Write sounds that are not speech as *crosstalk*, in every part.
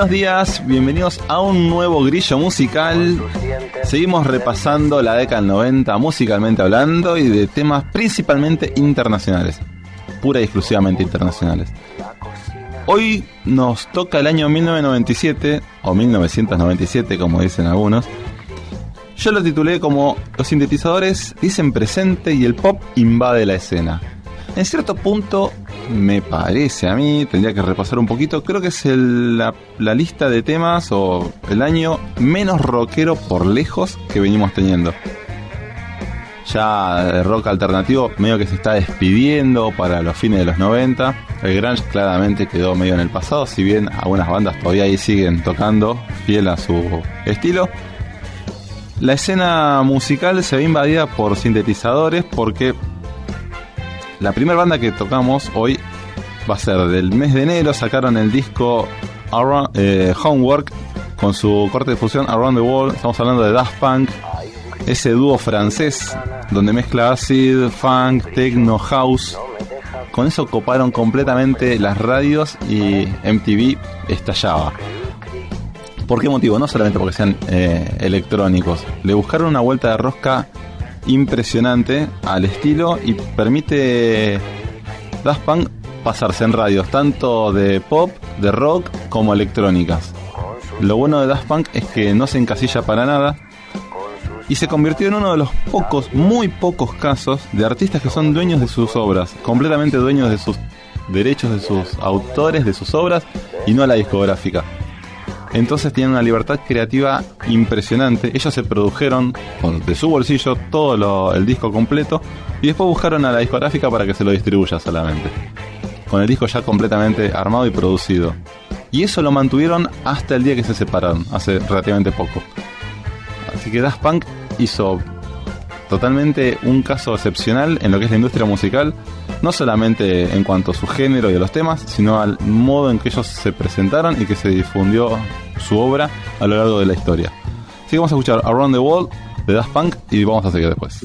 buenos días, bienvenidos a un nuevo grillo musical. Seguimos repasando la década del 90 musicalmente hablando y de temas principalmente internacionales, pura y exclusivamente internacionales. Hoy nos toca el año 1997 o 1997 como dicen algunos. Yo lo titulé como Los sintetizadores dicen presente y el pop invade la escena. En cierto punto, me parece a mí, tendría que repasar un poquito, creo que es la, la lista de temas o el año menos rockero por lejos que venimos teniendo. Ya el rock alternativo medio que se está despidiendo para los fines de los 90. El grunge claramente quedó medio en el pasado, si bien algunas bandas todavía ahí siguen tocando fiel a su estilo. La escena musical se ve invadida por sintetizadores porque la primera banda que tocamos hoy va a ser del mes de enero. Sacaron el disco Around- eh, Homework con su corte de fusión Around the World. Estamos hablando de Daft Punk, ese dúo francés donde mezcla acid, funk, techno, house. Con eso coparon completamente las radios y MTV estallaba. ¿Por qué motivo? No solamente porque sean eh, electrónicos. Le buscaron una vuelta de rosca impresionante al estilo y permite Daft Punk pasarse en radios tanto de pop, de rock como electrónicas. Lo bueno de Daft Punk es que no se encasilla para nada y se convirtió en uno de los pocos, muy pocos casos de artistas que son dueños de sus obras, completamente dueños de sus derechos, de sus autores, de sus obras y no a la discográfica. Entonces tienen una libertad creativa impresionante. Ellos se produjeron de su bolsillo todo el disco completo y después buscaron a la discográfica para que se lo distribuya solamente. Con el disco ya completamente armado y producido. Y eso lo mantuvieron hasta el día que se separaron, hace relativamente poco. Así que Daft Punk hizo totalmente un caso excepcional en lo que es la industria musical, no solamente en cuanto a su género y a los temas, sino al modo en que ellos se presentaron y que se difundió su obra a lo largo de la historia. Así que vamos a escuchar Around the World de Daft Punk y vamos a seguir después.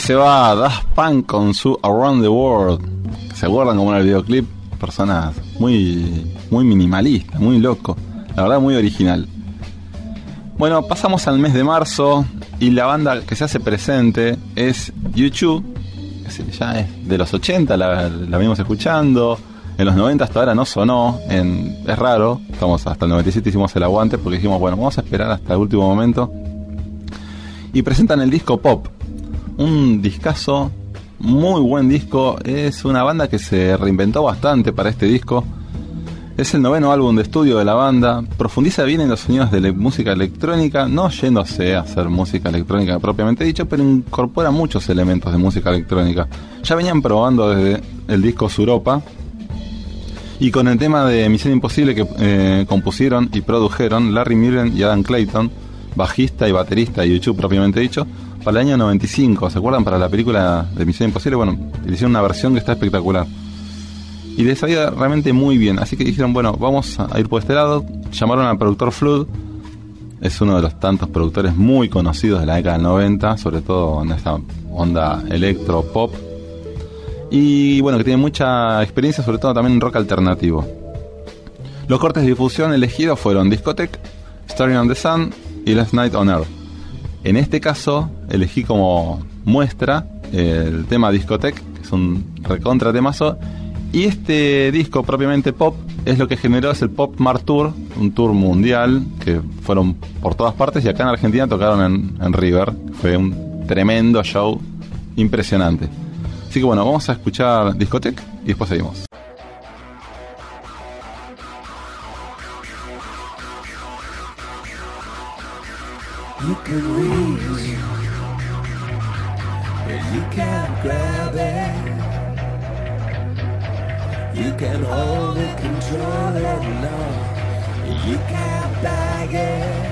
Se va Daft Punk con su Around the World. ¿Se acuerdan como en el videoclip? Personas muy, muy minimalistas, muy loco. La verdad, muy original. Bueno, pasamos al mes de marzo y la banda que se hace presente es YouTube. Ya es de los 80, la, la venimos escuchando. En los 90 hasta ahora no sonó. Es raro. Estamos hasta el 97 hicimos el aguante porque dijimos, bueno, vamos a esperar hasta el último momento. Y presentan el disco Pop un discazo, muy buen disco. Es una banda que se reinventó bastante para este disco. Es el noveno álbum de estudio de la banda. Profundiza bien en los sonidos de la música electrónica, no yéndose a hacer música electrónica propiamente dicho, pero incorpora muchos elementos de música electrónica. Ya venían probando desde el disco Suropa. Y con el tema de Misión Imposible que eh, compusieron y produjeron Larry Mullen y Adam Clayton, bajista y baterista de YouTube propiamente dicho, para el año 95, ¿se acuerdan? Para la película de Misión Imposible, bueno, hicieron una versión que está espectacular. Y les salía realmente muy bien, así que dijeron, bueno, vamos a ir por este lado. Llamaron al productor Flood, es uno de los tantos productores muy conocidos de la década del 90, sobre todo en esta onda electro pop. Y bueno, que tiene mucha experiencia, sobre todo también en rock alternativo. Los cortes de difusión elegidos fueron Discotech, Starting on the Sun y Last Night on Earth. En este caso, elegí como muestra el tema Discotech, que es un recontra temazo. Y este disco propiamente pop es lo que generó es el Pop Mar Tour, un tour mundial que fueron por todas partes y acá en Argentina tocaron en, en River. Fue un tremendo show, impresionante. Así que bueno, vamos a escuchar Discotech y después seguimos. You can reach, but you can't grab it. You can hold it, control it, no, you can't bag it.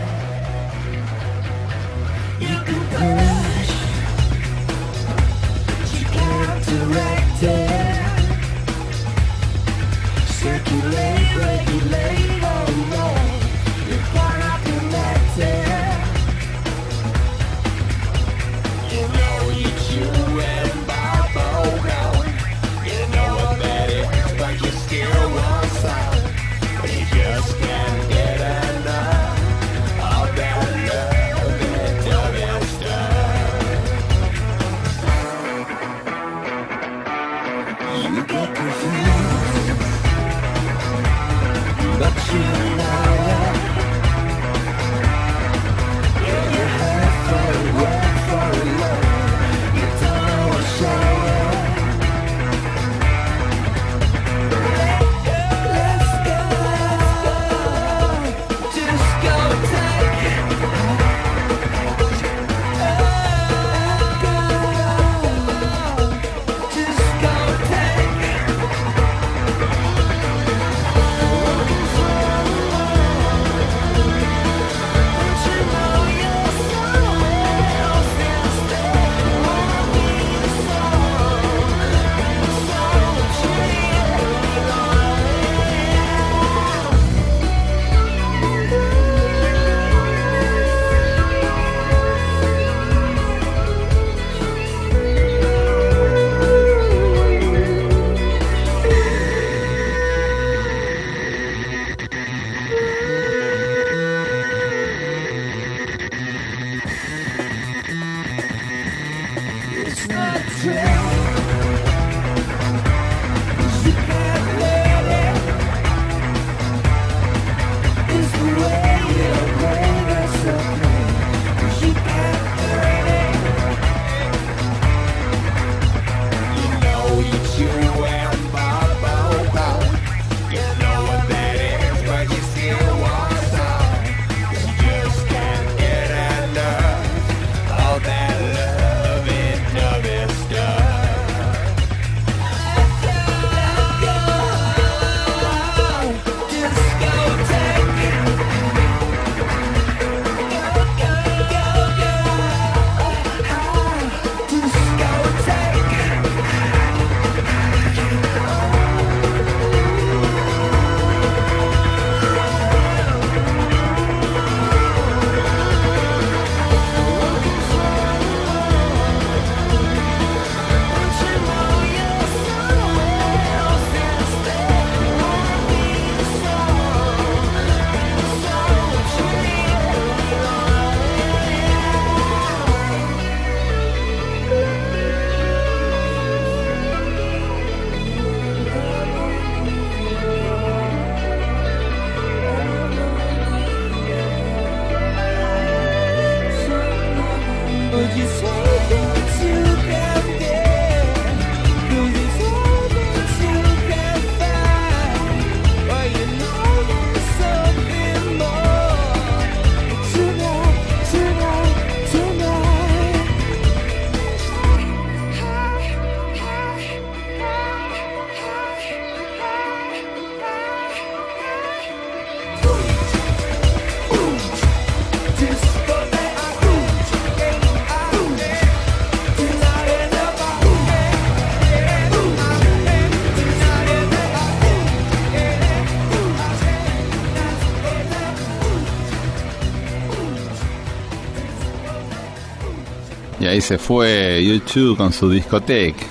Ahí se fue YouTube con su discoteca.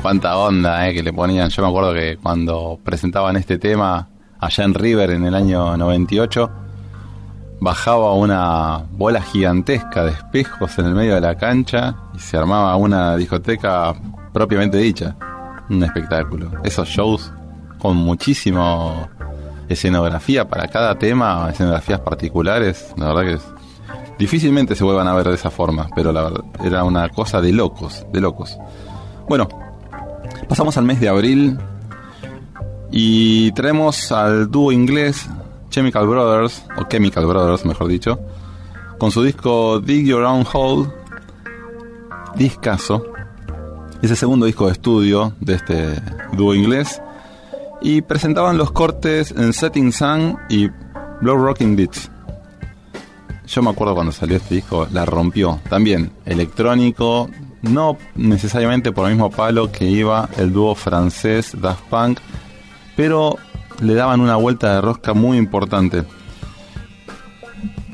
Cuánta onda eh, que le ponían. Yo me acuerdo que cuando presentaban este tema allá en River en el año 98, bajaba una bola gigantesca de espejos en el medio de la cancha y se armaba una discoteca propiamente dicha. Un espectáculo. Esos shows con muchísimo escenografía para cada tema, escenografías particulares, la verdad que es difícilmente se vuelvan a ver de esa forma, pero la verdad era una cosa de locos, de locos. Bueno, pasamos al mes de abril y traemos al dúo inglés Chemical Brothers, o Chemical Brothers mejor dicho, con su disco Dig Your Own Hole, discaso, es el segundo disco de estudio de este dúo inglés, y presentaban los cortes en Setting Sun y Blow Rocking Beats. Yo me acuerdo cuando salió este disco, la rompió. También electrónico, no necesariamente por el mismo palo que iba el dúo francés Daft Punk, pero le daban una vuelta de rosca muy importante.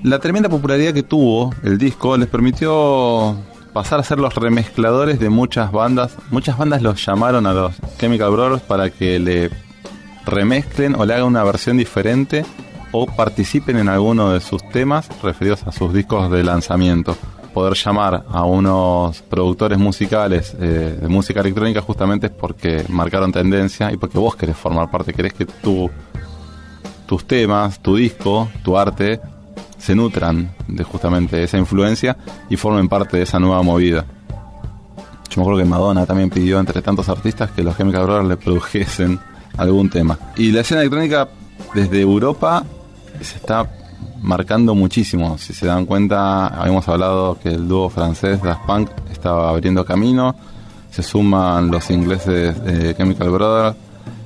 La tremenda popularidad que tuvo el disco les permitió pasar a ser los remezcladores de muchas bandas. Muchas bandas los llamaron a los Chemical Brothers para que le remezclen o le hagan una versión diferente o participen en alguno de sus temas referidos a sus discos de lanzamiento. Poder llamar a unos productores musicales eh, de música electrónica justamente es porque marcaron tendencia y porque vos querés formar parte, querés que tu, tus temas, tu disco, tu arte se nutran de justamente esa influencia y formen parte de esa nueva movida. Yo me acuerdo que Madonna también pidió entre tantos artistas que los Chemical Brothers le produjesen algún tema. Y la escena electrónica desde Europa se está marcando muchísimo. Si se dan cuenta, habíamos hablado que el dúo francés Daft Punk estaba abriendo camino. Se suman los ingleses de Chemical Brothers.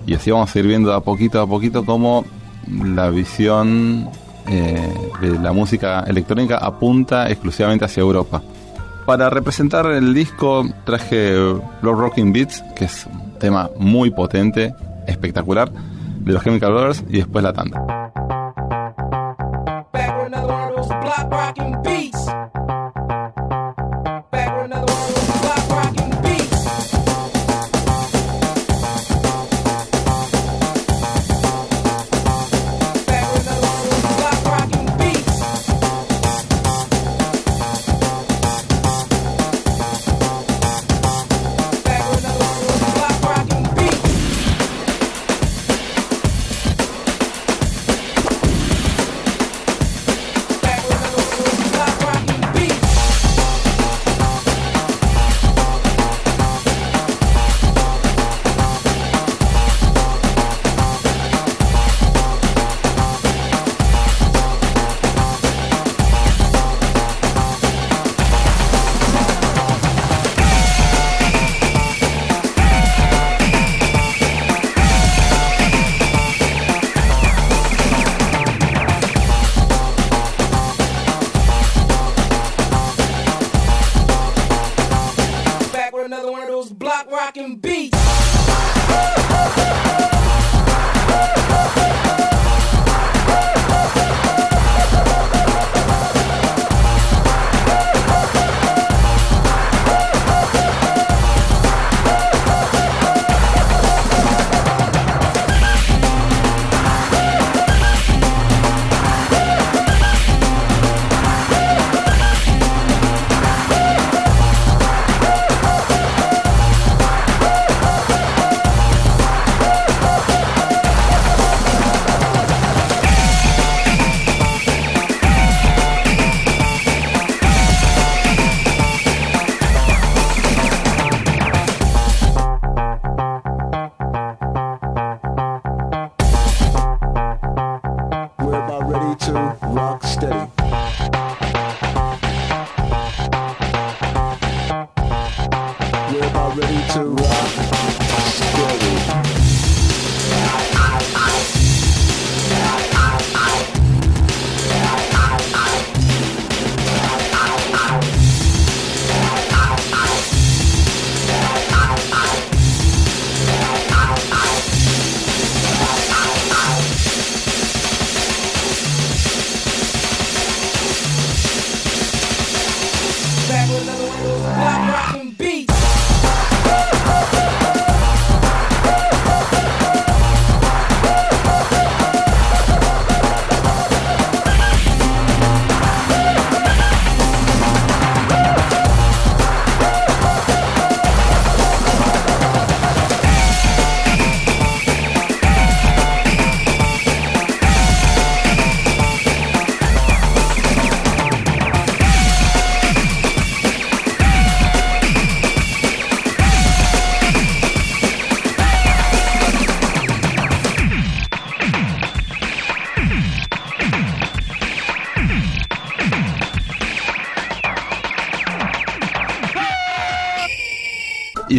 Y así vamos a ir viendo a poquito a poquito cómo la visión eh, de la música electrónica apunta exclusivamente hacia Europa. Para representar el disco traje Blow Rocking Beats, que es un tema muy potente, espectacular, de los Chemical Brothers, y después la tanda. Another one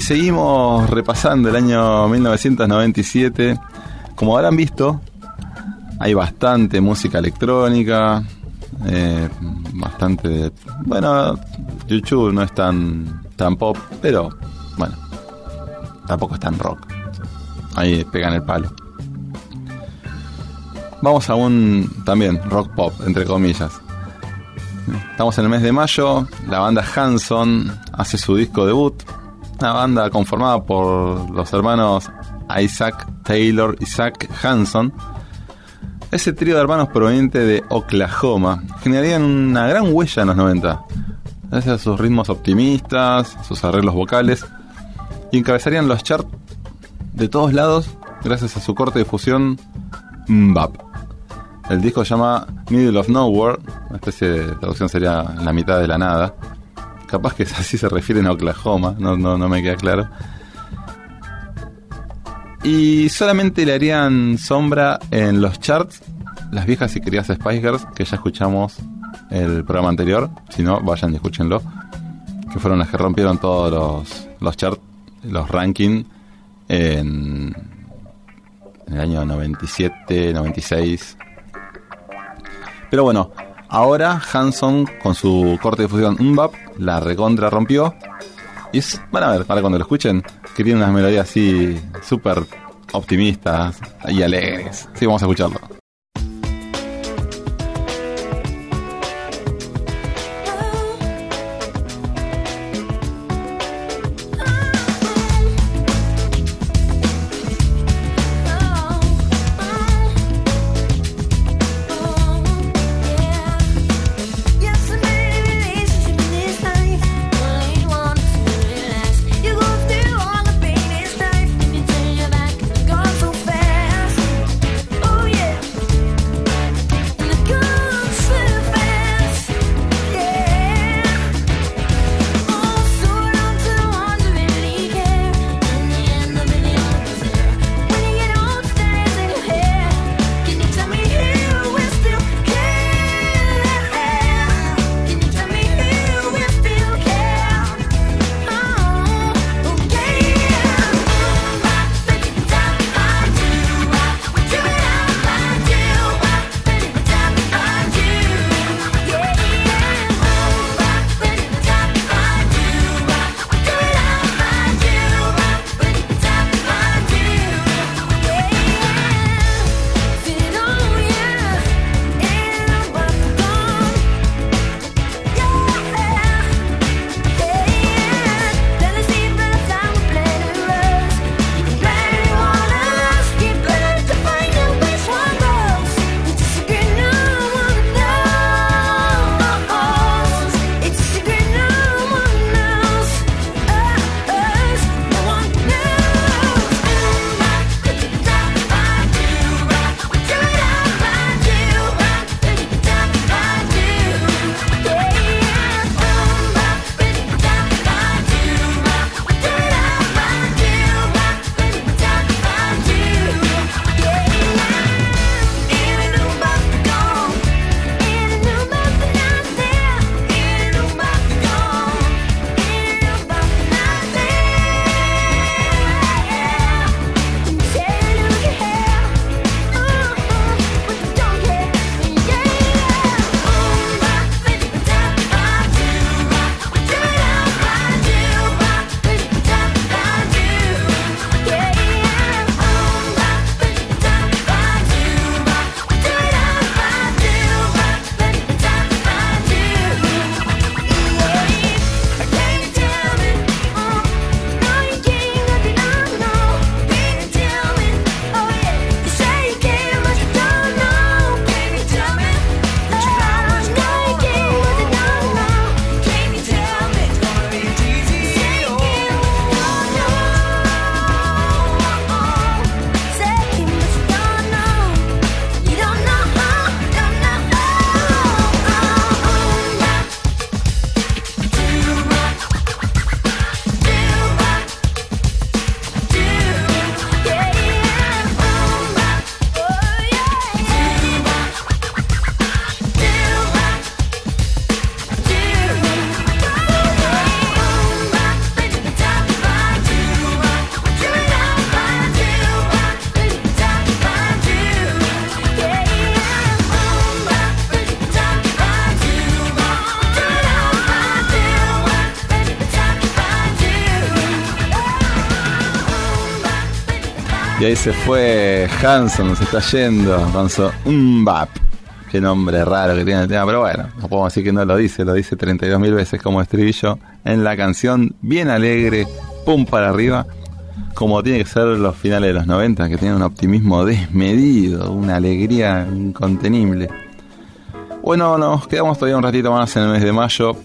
seguimos repasando el año 1997. Como habrán visto, hay bastante música electrónica, eh, bastante... Bueno, YouTube no es tan, tan pop, pero bueno, tampoco es tan rock. Ahí pegan el palo. Vamos a un también rock pop, entre comillas. Estamos en el mes de mayo, la banda Hanson hace su disco debut, una banda conformada por los hermanos Isaac Taylor y Zach Hanson. Ese trío de hermanos proveniente de Oklahoma generarían una gran huella en los 90, gracias a sus ritmos optimistas, sus arreglos vocales, y encabezarían los charts de todos lados gracias a su corte de fusión Mbap. El disco se llama Middle of Nowhere, una especie de traducción sería la mitad de la nada. Capaz que *laughs* así se refieren a Oklahoma, no, no, no me queda claro. Y solamente le harían sombra en los charts las viejas y queridas Spice Girls, que ya escuchamos el programa anterior. Si no, vayan y escúchenlo. Que fueron las que rompieron todos los, los charts, los rankings en, en el año 97, 96. Pero bueno, ahora Hanson con su corte de fusión Mbap la recontra rompió. Y es- van a ver, para cuando lo escuchen, que tiene unas melodías así súper optimistas y alegres. Sí, vamos a escucharlo. Ahí se fue Hanson, se está yendo su Mbap. Qué nombre raro que tiene el tema, pero bueno, no podemos decir que no lo dice, lo dice 32.000 veces como estribillo en la canción, bien alegre, pum para arriba, como tiene que ser los finales de los 90, que tienen un optimismo desmedido, una alegría incontenible. Bueno, nos quedamos todavía un ratito más en el mes de mayo.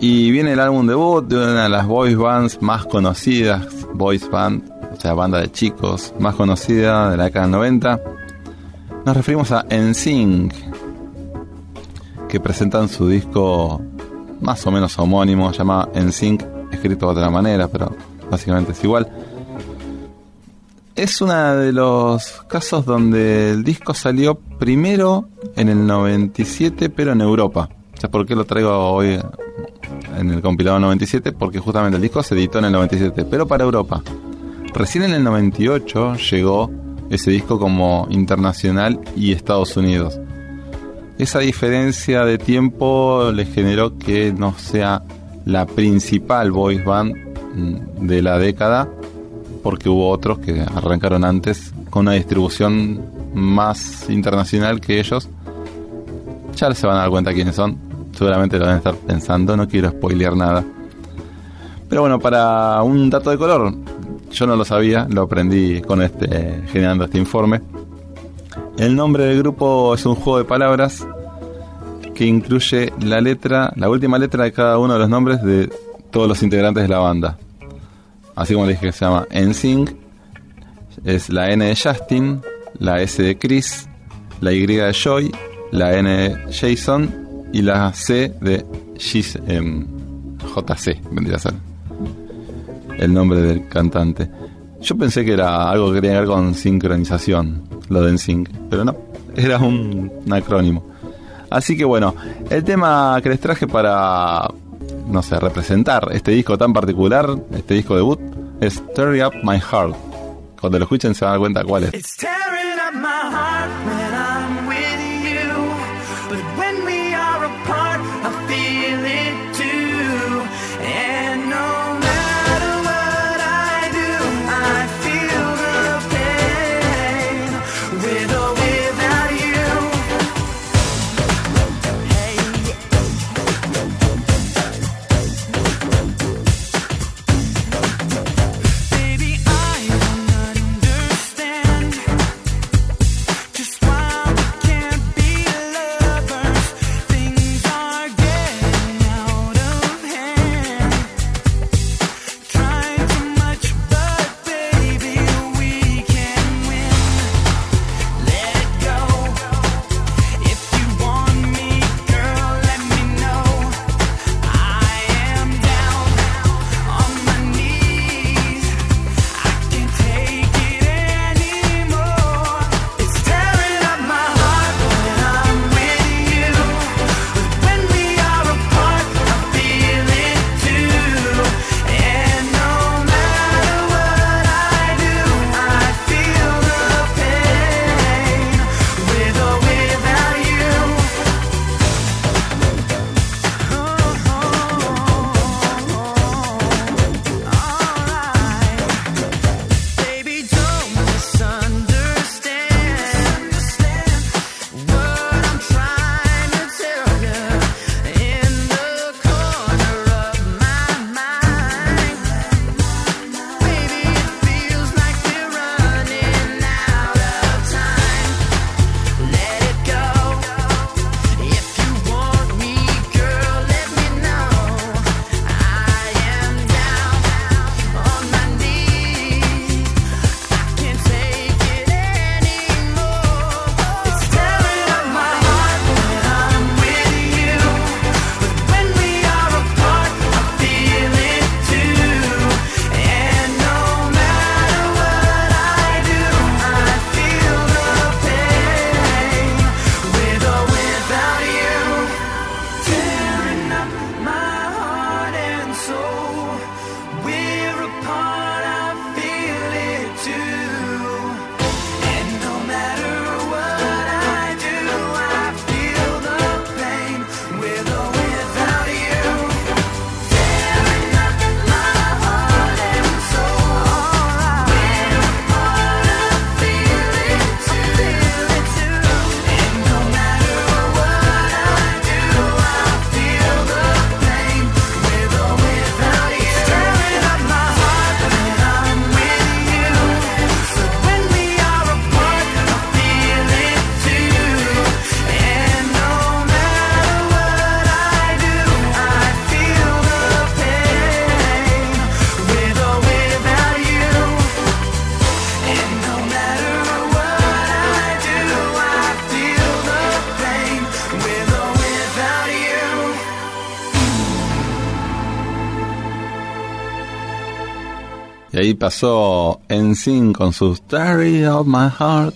Y viene el álbum debut de una de las boys bands más conocidas, boys band, banda de chicos más conocida de la década del 90. Nos referimos a NSYNC, que presentan su disco más o menos homónimo, llamado NSYNC, escrito de otra manera, pero básicamente es igual. Es uno de los casos donde el disco salió primero en el 97, pero en Europa. ¿Sabes por qué lo traigo hoy en el compilado 97? Porque justamente el disco se editó en el 97, pero para Europa. Recién en el 98 llegó ese disco como internacional y Estados Unidos. Esa diferencia de tiempo le generó que no sea la principal voice band mm, de la década, porque hubo otros que arrancaron antes con una distribución más internacional que ellos. Ya se van a dar cuenta quiénes son. Seguramente lo van a estar pensando, no quiero spoilear nada. Pero bueno, para un dato de color, yo no lo sabía, lo aprendí con este generando este informe. El nombre del grupo es un juego de palabras que incluye la letra, la última letra de cada uno de los nombres de todos los integrantes de la banda. Así como les dije que se llama NSYNC, es la N de Justin, la S de Chris, la Y de Joy, la N de Jason y la C de Gis- em, JC, vendría a ser el nombre del cantante. Yo pensé que era algo que tenía que ver con sincronización, lo de NSYNC, pero no, era un, acrónimo. Así que bueno, el tema que les traje para, no sé, representar este disco tan particular, este disco debut, es Tear Up My Heart. Cuando lo escuchen se van a dar cuenta cuál es. Ahí pasó En con su Story of My Heart.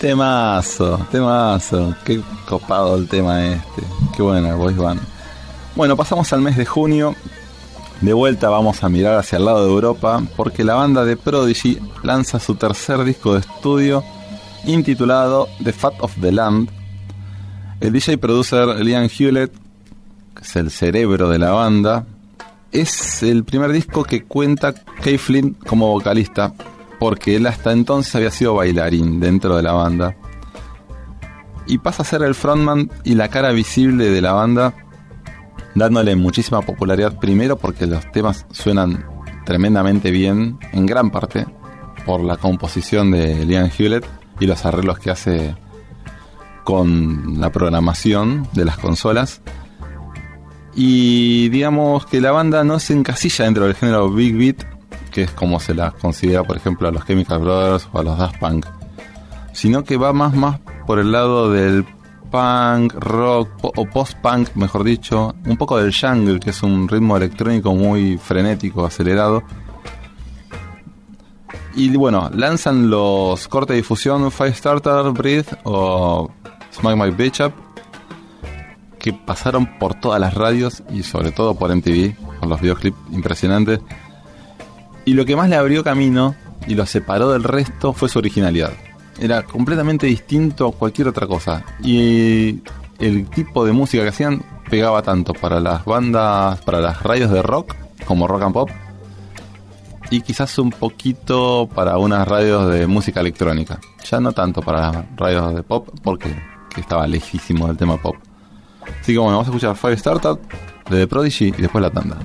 Temazo, temazo. Qué copado el tema este. Qué buena el voice band. Bueno, pasamos al mes de junio. De vuelta vamos a mirar hacia el lado de Europa porque la banda de Prodigy lanza su tercer disco de estudio intitulado The Fat of the Land. El DJ producer Liam Hewlett, que es el cerebro de la banda, es el primer disco que cuenta Kay Flynn como vocalista, porque él hasta entonces había sido bailarín dentro de la banda. Y pasa a ser el frontman y la cara visible de la banda, dándole muchísima popularidad primero porque los temas suenan tremendamente bien, en gran parte, por la composición de Liam Hewlett y los arreglos que hace con la programación de las consolas. Y digamos que la banda no se encasilla dentro del género Big Beat, que es como se la considera, por ejemplo, a los Chemical Brothers o a los Daft Punk, sino que va más, más por el lado del punk, rock o post-punk, mejor dicho, un poco del jungle, que es un ritmo electrónico muy frenético, acelerado. Y bueno, lanzan los cortes de difusión Firestarter, Breathe o Smack My Bitch Up, que pasaron por todas las radios y sobre todo por MTV, con los videoclips impresionantes. Y lo que más le abrió camino y lo separó del resto fue su originalidad. Era completamente distinto a cualquier otra cosa. Y el tipo de música que hacían pegaba tanto para las bandas, para las radios de rock, como rock and pop, y quizás un poquito para unas radios de música electrónica. Ya no tanto para las radios de pop, porque que estaba lejísimo del tema pop. Así que bueno, vamos a escuchar Fire Startup de Prodigy y después la tanda.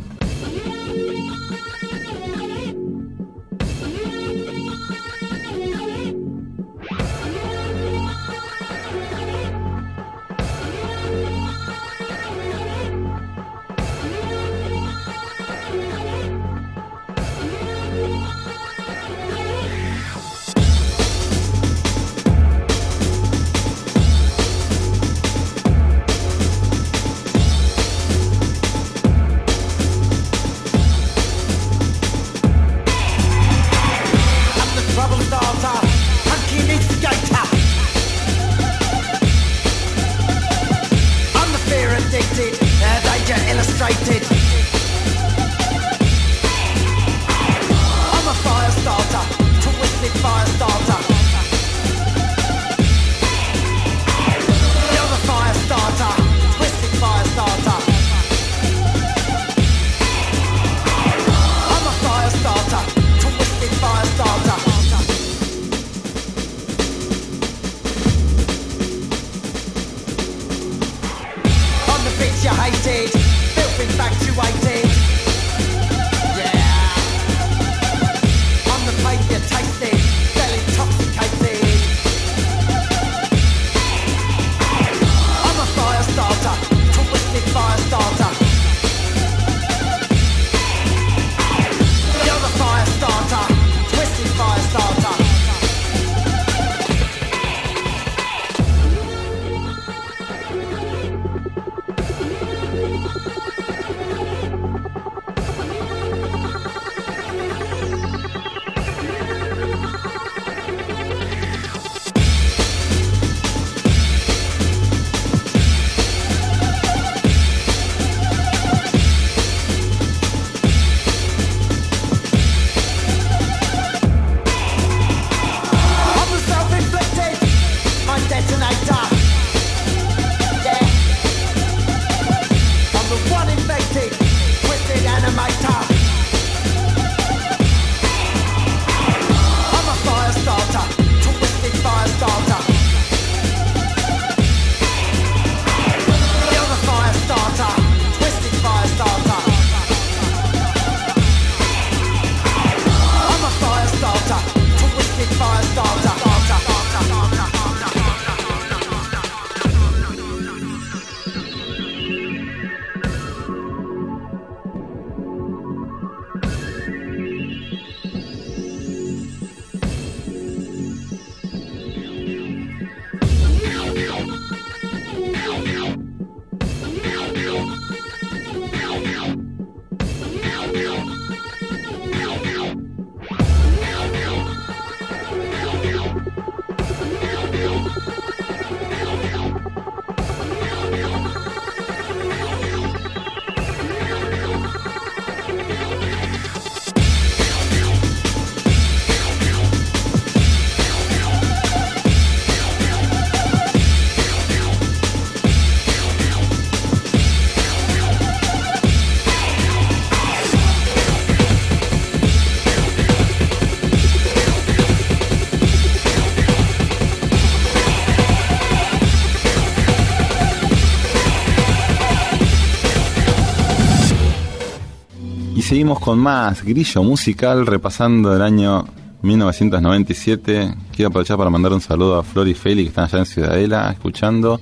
Seguimos con más grillo musical repasando el año 1997. Quiero aprovechar para mandar un saludo a Flor y Feli que están allá en Ciudadela escuchando.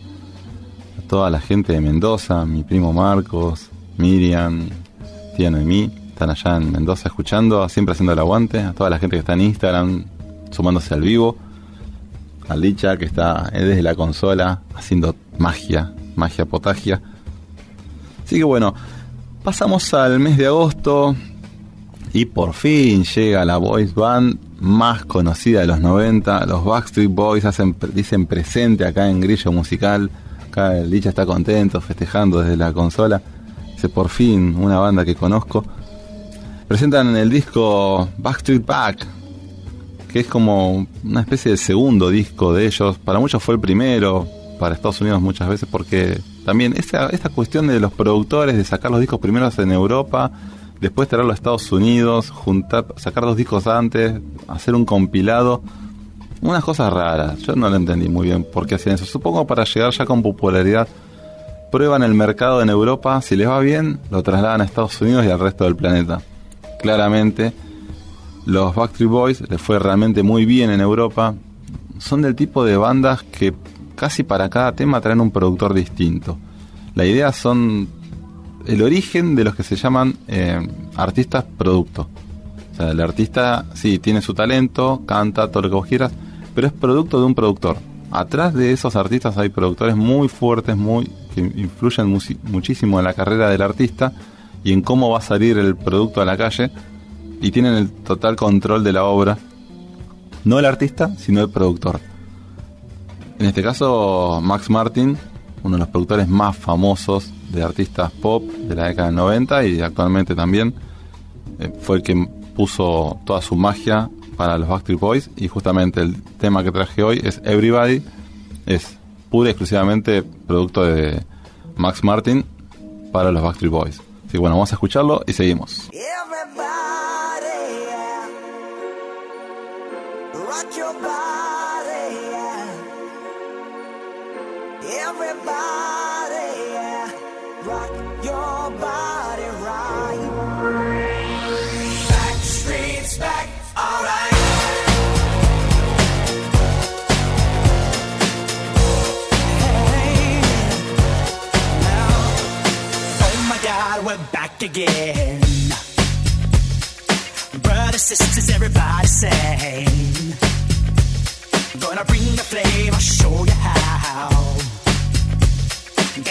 A toda la gente de Mendoza, mi primo Marcos, Miriam, tía Noemí, están allá en Mendoza escuchando, siempre haciendo el aguante. A toda la gente que está en Instagram sumándose al vivo. A Licha que está desde la consola haciendo magia, magia potagia. Así que bueno, pasamos al mes de agosto y por fin llega la voice band más conocida de los 90. Los Backstreet Boys hacen, dicen presente acá en Grillo Musical. Acá el Licha está contento, festejando desde la consola. Dice por fin una banda que conozco. Presentan el disco Backstreet Back, que es como una especie de segundo disco de ellos. Para muchos fue el primero, para Estados Unidos muchas veces, porque también esta, esta cuestión de los productores de sacar los discos primeros en Europa, después traerlo a Estados Unidos, juntar, sacar dos discos antes, hacer un compilado, unas cosas raras. Yo no lo entendí muy bien por qué hacían eso. Supongo para llegar ya con popularidad. Prueban el mercado en Europa, si les va bien, lo trasladan a Estados Unidos y al resto del planeta. Claramente, los Backstreet Boys les fue realmente muy bien en Europa. Son del tipo de bandas que casi para cada tema traen un productor distinto. La idea son el origen de los que se llaman eh, artistas producto. O sea, el artista sí tiene su talento, canta todo lo que vos quieras, pero es producto de un productor. Atrás de esos artistas hay productores muy fuertes, muy que influyen muchísimo en la carrera del artista y en cómo va a salir el producto a la calle y tienen el total control de la obra. No el artista, sino el productor. En este caso, Max Martin, uno de los productores más famosos de artistas pop de la década del 90 y actualmente también, eh, fue el que puso toda su magia para los Backstreet Boys y justamente el tema que traje hoy es Everybody, es pura y exclusivamente producto de Max Martin para los Backstreet Boys. Así que bueno, vamos a escucharlo y seguimos. Everybody. Rock your body right. Back streets back, alright. Oh my God, we're back again. Brothers, sisters, everybody sing. Gonna bring the flame, I'll show you how.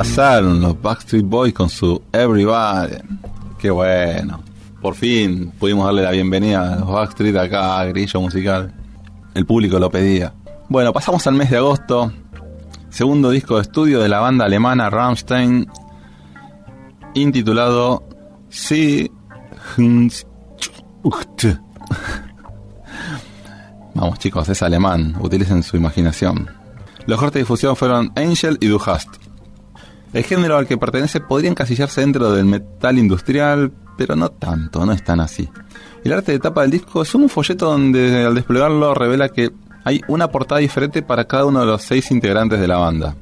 Pasaron los Backstreet Boys con su Everybody. Qué bueno. Por fin pudimos darle la bienvenida a los Backstreet acá a Grillo Musical. El público lo pedía. Bueno, pasamos al mes de agosto. Segundo disco de estudio de la banda alemana Rammstein. Intitulado Sie *laughs* Vamos chicos, es alemán. Utilicen su imaginación. Los cortes de difusión fueron Angel y Du Hast. El género al que pertenece podría encasillarse dentro del metal industrial, pero no tanto, no es tan así. El arte de tapa del disco es un folleto donde al desplegarlo revela que hay una portada diferente para cada uno de los seis integrantes de la banda.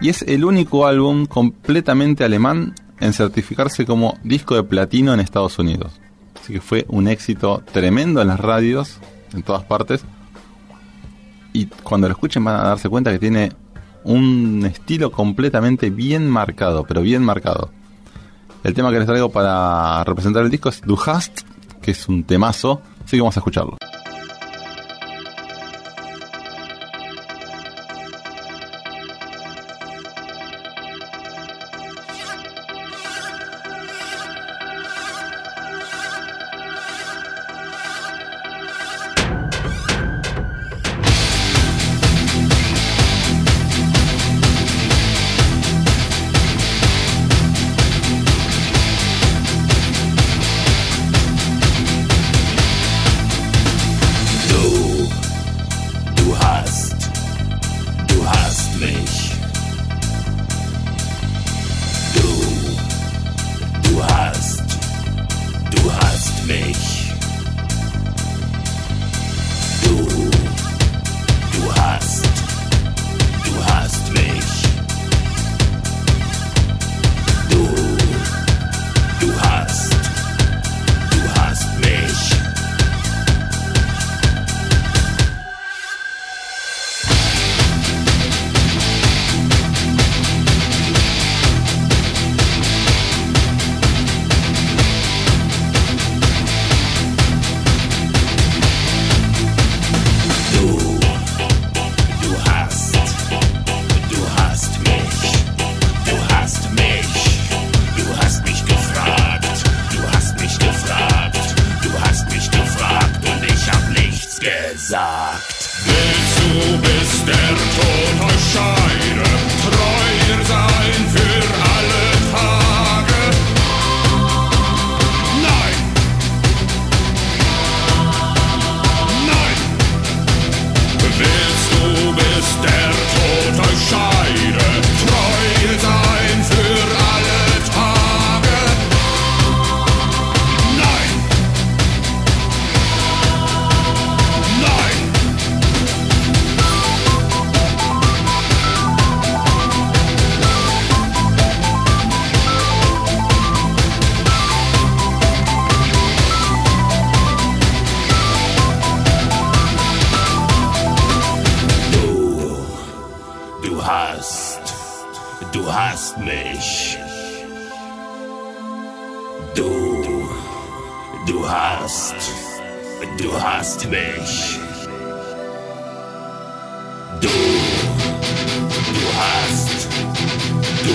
Y es el único álbum completamente alemán en certificarse como disco de platino en Estados Unidos. Así que fue un éxito tremendo en las radios, en todas partes. Y cuando lo escuchen van a darse cuenta que tiene un estilo completamente bien marcado, pero bien marcado. El tema que les traigo para representar el disco es Du Hast, que es un temazo, así que vamos a escucharlo.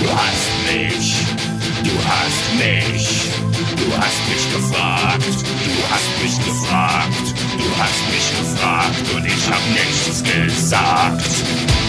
Du hast mich. Du hast mich. Du hast mich gefragt. Du hast mich gefragt. Du hast mich gefragt und ich hab nichts gesagt.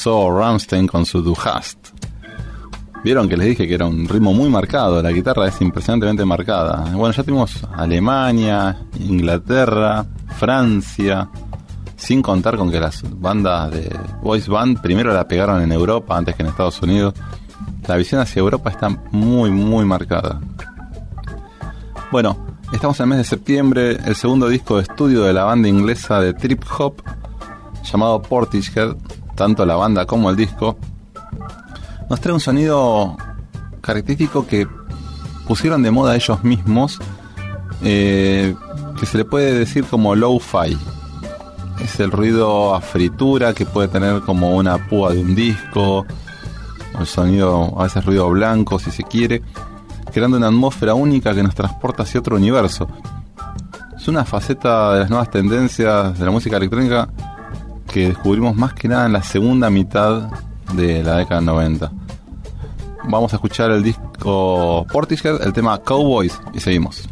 Pasó Ramstein con su Du Hast. Vieron que les dije que era un ritmo muy marcado, la guitarra es impresionantemente marcada. Bueno, ya tuvimos Alemania, Inglaterra, Francia, sin contar con que las bandas de voice band primero la pegaron en Europa antes que en Estados Unidos. La visión hacia Europa está muy, muy marcada. Bueno, estamos en el mes de septiembre, el segundo disco de estudio de la banda inglesa de trip hop llamado Portishead, tanto la banda como el disco, nos trae un sonido característico que pusieron de moda ellos mismos, eh, que se le puede decir como low-fi. Es el ruido a fritura que puede tener como una púa de un disco, el sonido, a veces ruido blanco si se quiere, creando una atmósfera única que nos transporta hacia otro universo. Es una faceta de las nuevas tendencias de la música electrónica que descubrimos más que nada en la segunda mitad de la década 90. Vamos a escuchar el disco Portishead, el tema Cowboys, y seguimos.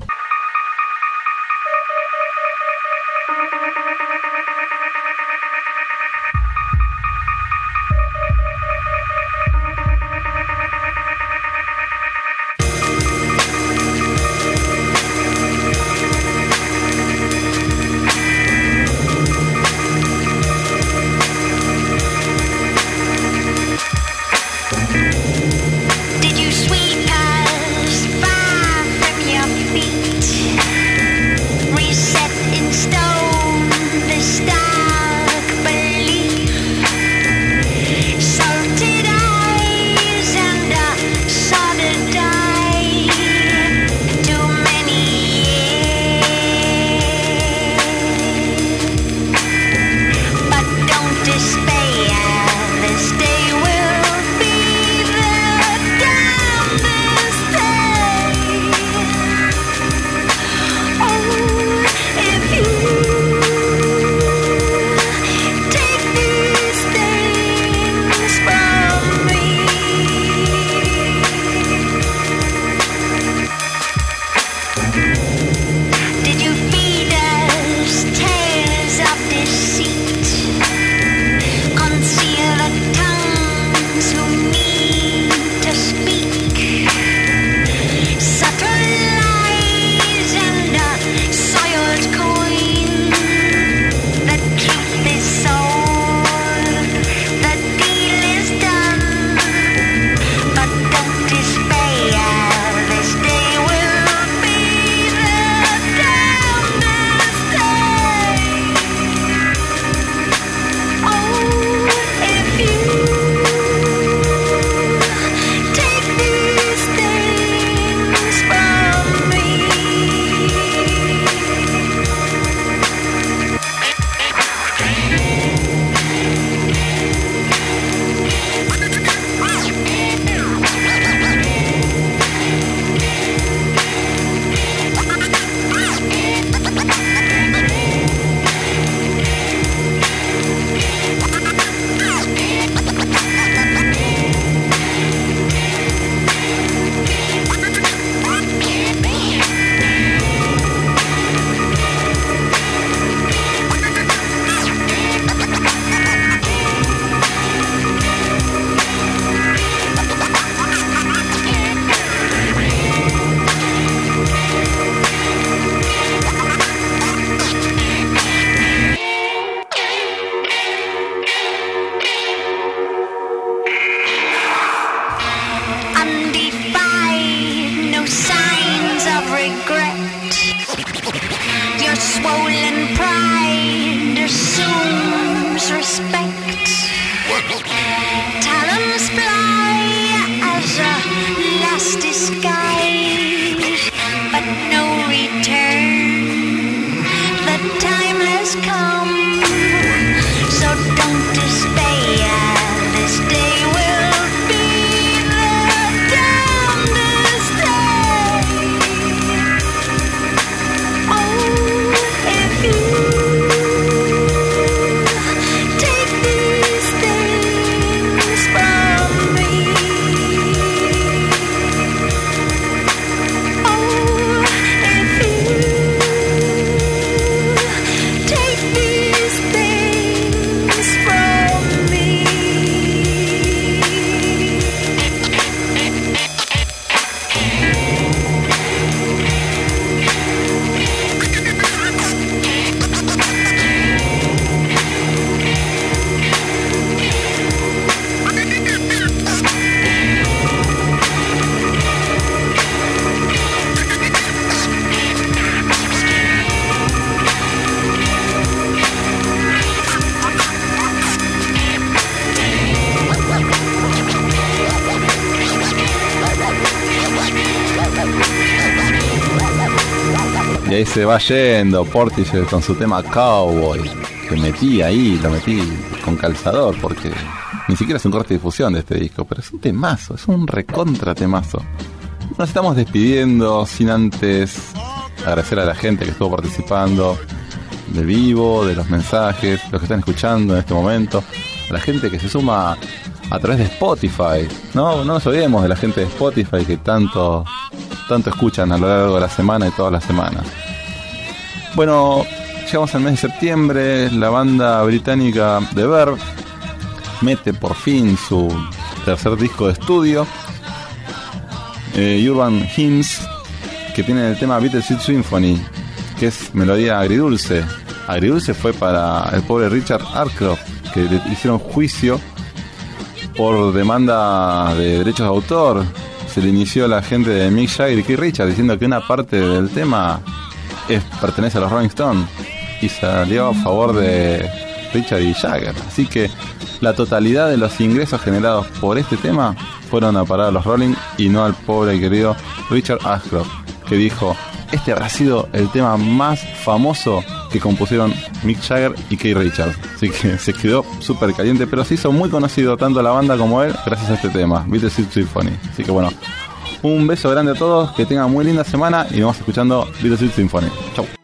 Swollen pride assumes respect. Talons fly as a last disguise, se va yendo Portishead con su tema Cowboy, que metí ahí, lo metí con calzador, porque ni siquiera es un corte de difusión de este disco, pero es un temazo, es un recontra temazo. Nos estamos despidiendo sin antes agradecer a la gente que estuvo participando de vivo, de los mensajes, los que están escuchando en este momento, a la gente que se suma a través de Spotify. No, no nos olvidemos de la gente de Spotify que tanto, tanto escuchan a lo largo de la semana y todas las semanas. Bueno, llegamos al mes de septiembre, la banda británica The Verve mete por fin su tercer disco de estudio, eh, Urban Hymns, que tiene el tema Bittersweet Symphony, que es melodía agridulce. Agridulce fue para el pobre Richard Arcroft, que le hicieron juicio por demanda de derechos de autor. Se le inició la gente de Mick Jagger y Keith Richards diciendo que una parte del tema es, pertenece a los Rolling Stones y salió a favor de Richard y Jagger. Así que la totalidad de los ingresos generados por este tema fueron a parar a los Rolling y no al pobre y querido Richard Ashcroft, que dijo, este habrá sido el tema más famoso que compusieron Mick Jagger y Keith Richards. Así que *laughs* se quedó súper caliente, pero se hizo muy conocido tanto la banda como él gracias a este tema, Bittersweet Symphony. Así que bueno, un beso grande a todos, que tengan muy linda semana y nos vamos escuchando Bittersweet Symphony. Chau.